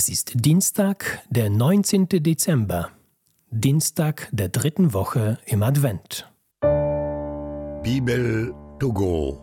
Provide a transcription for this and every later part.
Es ist Dienstag, der 19. Dezember, Dienstag der dritten Woche im Advent. Bibel to go,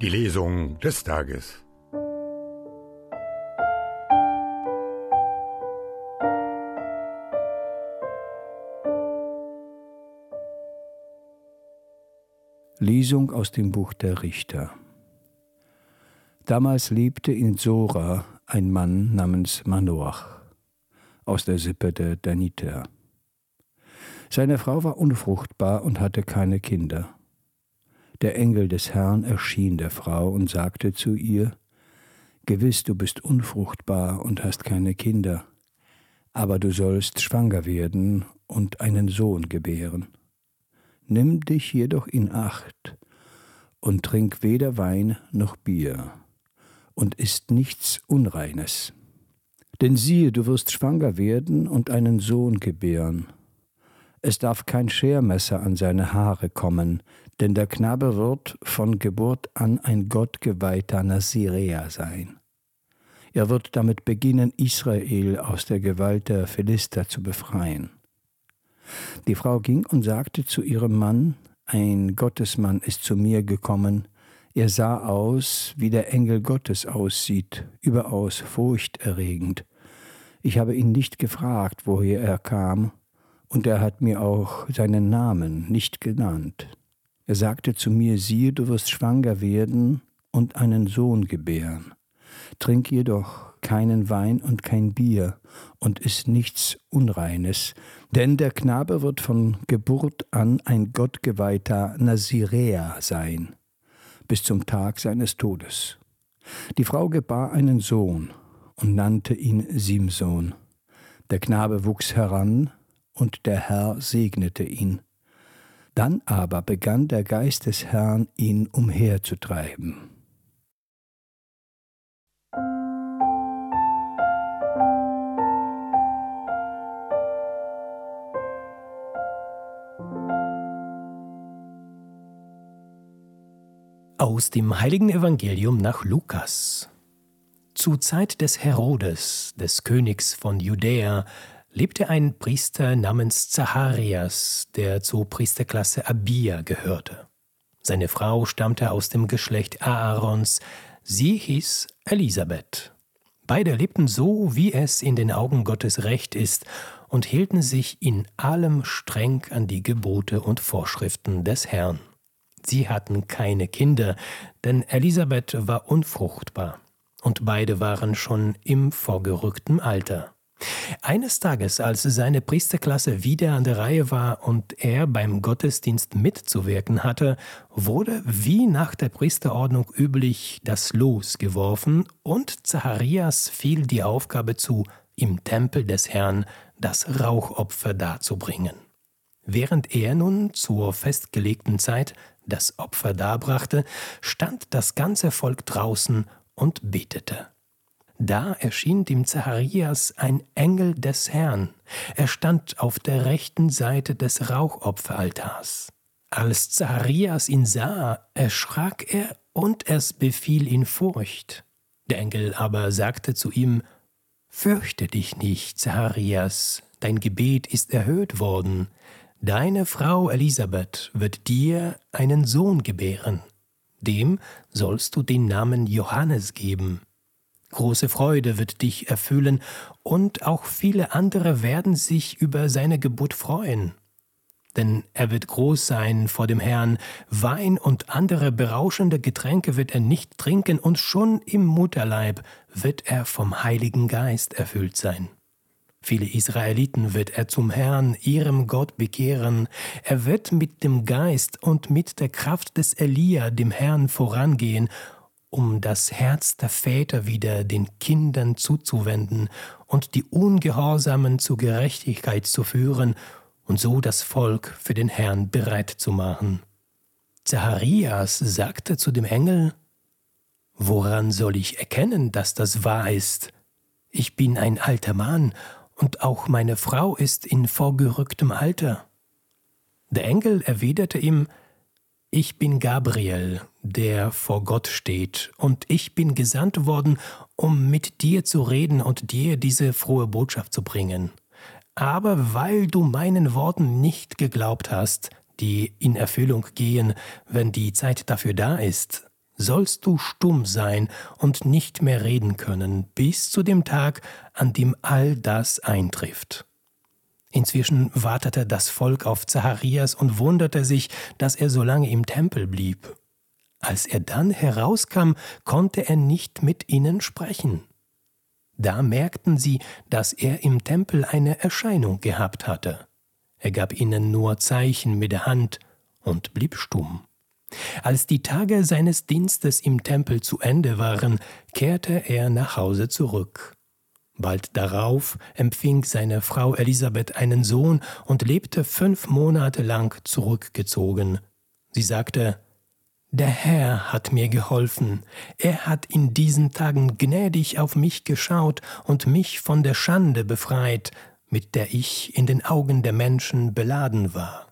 die Lesung des Tages. Lesung aus dem Buch der Richter. Damals lebte in Sora ein Mann namens Manoach aus der Sippe der Daniter. Seine Frau war unfruchtbar und hatte keine Kinder. Der Engel des Herrn erschien der Frau und sagte zu ihr, Gewiss, du bist unfruchtbar und hast keine Kinder, aber du sollst schwanger werden und einen Sohn gebären. Nimm dich jedoch in Acht und trink weder Wein noch Bier und isst nichts Unreines. Denn siehe, du wirst schwanger werden und einen Sohn gebären. Es darf kein Schermesser an seine Haare kommen, denn der Knabe wird von Geburt an ein gottgeweihter Nasirea sein. Er wird damit beginnen, Israel aus der Gewalt der Philister zu befreien. Die Frau ging und sagte zu ihrem Mann, ein Gottesmann ist zu mir gekommen, er sah aus, wie der Engel Gottes aussieht, überaus furchterregend. Ich habe ihn nicht gefragt, woher er kam, und er hat mir auch seinen Namen nicht genannt. Er sagte zu mir, siehe, du wirst schwanger werden und einen Sohn gebären. Trink jedoch keinen Wein und kein Bier und iss nichts Unreines, denn der Knabe wird von Geburt an ein gottgeweihter Naziräer sein bis zum Tag seines Todes. Die Frau gebar einen Sohn und nannte ihn Simson. Der Knabe wuchs heran, und der Herr segnete ihn. Dann aber begann der Geist des Herrn, ihn umherzutreiben. Aus dem heiligen Evangelium nach Lukas. Zur Zeit des Herodes, des Königs von Judäa, lebte ein Priester namens Zacharias, der zur Priesterklasse Abia gehörte. Seine Frau stammte aus dem Geschlecht Aarons, sie hieß Elisabeth. Beide lebten so, wie es in den Augen Gottes recht ist, und hielten sich in allem streng an die Gebote und Vorschriften des Herrn. Sie hatten keine Kinder, denn Elisabeth war unfruchtbar, und beide waren schon im vorgerückten Alter. Eines Tages, als seine Priesterklasse wieder an der Reihe war und er beim Gottesdienst mitzuwirken hatte, wurde wie nach der Priesterordnung üblich das Los geworfen und Zacharias fiel die Aufgabe zu, im Tempel des Herrn das Rauchopfer darzubringen. Während er nun zur festgelegten Zeit das Opfer darbrachte, stand das ganze Volk draußen und betete. Da erschien dem Zacharias ein Engel des Herrn. Er stand auf der rechten Seite des Rauchopferaltars. Als Zacharias ihn sah, erschrak er und es befiel ihn Furcht. Der Engel aber sagte zu ihm, Fürchte dich nicht, Zacharias, dein Gebet ist erhöht worden, Deine Frau Elisabeth wird dir einen Sohn gebären. Dem sollst du den Namen Johannes geben. Große Freude wird dich erfüllen, und auch viele andere werden sich über seine Geburt freuen. Denn er wird groß sein vor dem Herrn, Wein und andere berauschende Getränke wird er nicht trinken, und schon im Mutterleib wird er vom Heiligen Geist erfüllt sein. Viele Israeliten wird er zum Herrn, ihrem Gott, bekehren. Er wird mit dem Geist und mit der Kraft des Elia dem Herrn vorangehen, um das Herz der Väter wieder den Kindern zuzuwenden und die Ungehorsamen zur Gerechtigkeit zu führen und so das Volk für den Herrn bereit zu machen. Zacharias sagte zu dem Engel, Woran soll ich erkennen, dass das wahr ist? Ich bin ein alter Mann und auch meine Frau ist in vorgerücktem Alter. Der Engel erwiderte ihm, Ich bin Gabriel, der vor Gott steht, und ich bin gesandt worden, um mit dir zu reden und dir diese frohe Botschaft zu bringen. Aber weil du meinen Worten nicht geglaubt hast, die in Erfüllung gehen, wenn die Zeit dafür da ist, sollst du stumm sein und nicht mehr reden können, bis zu dem Tag, an dem all das eintrifft. Inzwischen wartete das Volk auf Zacharias und wunderte sich, dass er so lange im Tempel blieb. Als er dann herauskam, konnte er nicht mit ihnen sprechen. Da merkten sie, dass er im Tempel eine Erscheinung gehabt hatte. Er gab ihnen nur Zeichen mit der Hand und blieb stumm. Als die Tage seines Dienstes im Tempel zu Ende waren, kehrte er nach Hause zurück. Bald darauf empfing seine Frau Elisabeth einen Sohn und lebte fünf Monate lang zurückgezogen. Sie sagte, der Herr hat mir geholfen, er hat in diesen Tagen gnädig auf mich geschaut und mich von der Schande befreit, mit der ich in den Augen der Menschen beladen war.